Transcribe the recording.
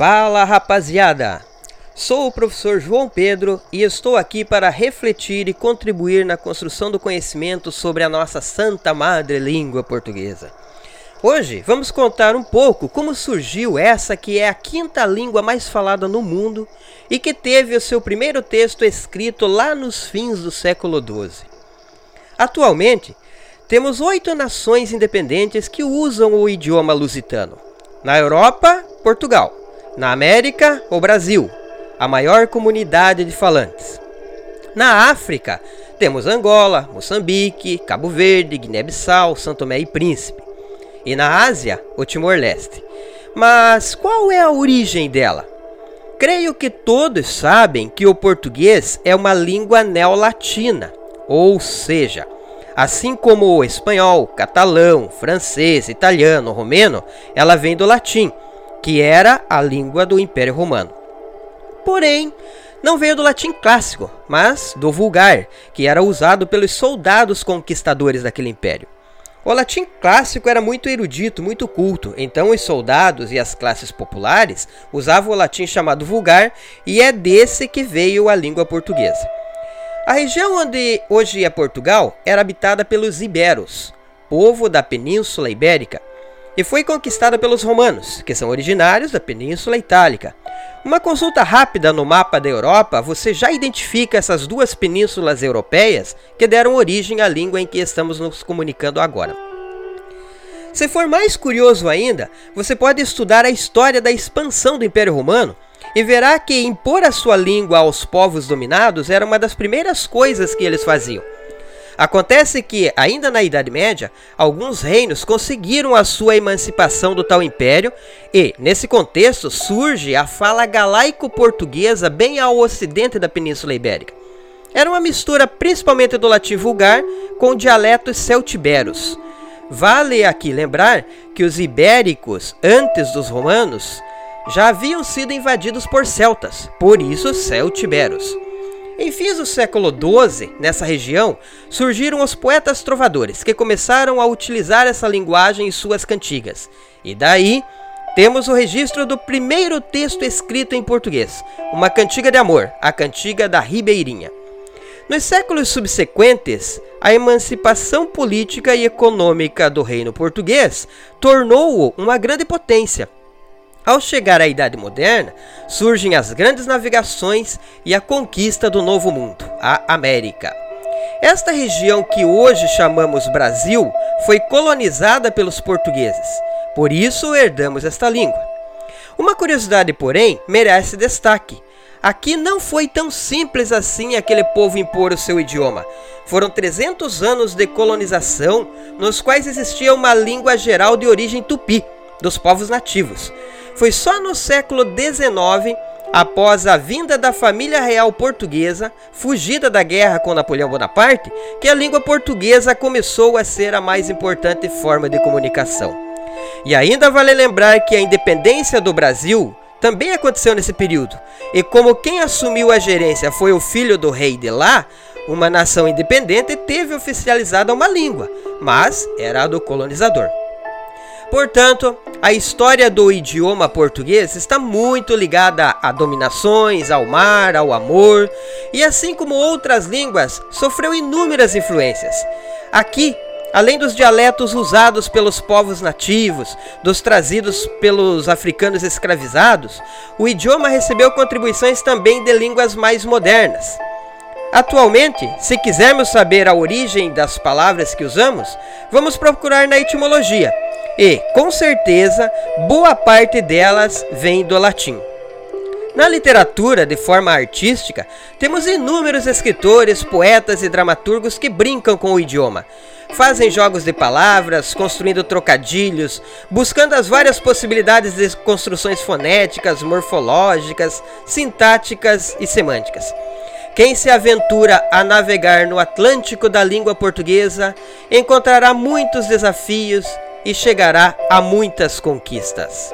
Fala rapaziada! Sou o professor João Pedro e estou aqui para refletir e contribuir na construção do conhecimento sobre a nossa Santa Madre Língua Portuguesa. Hoje vamos contar um pouco como surgiu essa que é a quinta língua mais falada no mundo e que teve o seu primeiro texto escrito lá nos fins do século XII. Atualmente, temos oito nações independentes que usam o idioma lusitano. Na Europa, Portugal. Na América, o Brasil, a maior comunidade de falantes. Na África, temos Angola, Moçambique, Cabo Verde, Guiné-Bissau, São Tomé e Príncipe. E na Ásia, o Timor-Leste. Mas qual é a origem dela? Creio que todos sabem que o português é uma língua neolatina, ou seja, assim como o espanhol, catalão, francês, italiano, romeno, ela vem do latim que era a língua do Império Romano. Porém, não veio do latim clássico, mas do vulgar, que era usado pelos soldados conquistadores daquele império. O latim clássico era muito erudito, muito culto, então os soldados e as classes populares usavam o latim chamado vulgar, e é desse que veio a língua portuguesa. A região onde hoje é Portugal era habitada pelos iberos, povo da Península Ibérica, e foi conquistada pelos romanos, que são originários da Península Itálica. Uma consulta rápida no mapa da Europa, você já identifica essas duas penínsulas europeias que deram origem à língua em que estamos nos comunicando agora. Se for mais curioso ainda, você pode estudar a história da expansão do Império Romano e verá que impor a sua língua aos povos dominados era uma das primeiras coisas que eles faziam. Acontece que, ainda na Idade Média, alguns reinos conseguiram a sua emancipação do tal império e, nesse contexto, surge a fala galaico-portuguesa bem ao ocidente da Península Ibérica. Era uma mistura principalmente do latim vulgar com dialetos celtiberos. Vale aqui lembrar que os ibéricos, antes dos romanos, já haviam sido invadidos por celtas, por isso celtiberos. Em fins do século XII, nessa região, surgiram os poetas trovadores, que começaram a utilizar essa linguagem em suas cantigas. E daí temos o registro do primeiro texto escrito em português, uma cantiga de amor, a Cantiga da Ribeirinha. Nos séculos subsequentes, a emancipação política e econômica do reino português tornou-o uma grande potência ao chegar à Idade Moderna, surgem as grandes navegações e a conquista do Novo Mundo, a América. Esta região que hoje chamamos Brasil foi colonizada pelos portugueses, por isso herdamos esta língua. Uma curiosidade, porém, merece destaque. Aqui não foi tão simples assim aquele povo impor o seu idioma. Foram 300 anos de colonização, nos quais existia uma língua geral de origem tupi, dos povos nativos. Foi só no século XIX, após a vinda da família real portuguesa, fugida da guerra com Napoleão Bonaparte, que a língua portuguesa começou a ser a mais importante forma de comunicação. E ainda vale lembrar que a independência do Brasil também aconteceu nesse período. E como quem assumiu a gerência foi o filho do rei de lá, uma nação independente teve oficializada uma língua, mas era a do colonizador. Portanto, a história do idioma português está muito ligada a dominações, ao mar, ao amor, e assim como outras línguas, sofreu inúmeras influências. Aqui, além dos dialetos usados pelos povos nativos, dos trazidos pelos africanos escravizados, o idioma recebeu contribuições também de línguas mais modernas. Atualmente, se quisermos saber a origem das palavras que usamos, vamos procurar na etimologia e, com certeza, boa parte delas vem do latim. Na literatura, de forma artística, temos inúmeros escritores, poetas e dramaturgos que brincam com o idioma. Fazem jogos de palavras, construindo trocadilhos, buscando as várias possibilidades de construções fonéticas, morfológicas, sintáticas e semânticas. Quem se aventura a navegar no Atlântico da língua portuguesa encontrará muitos desafios e chegará a muitas conquistas.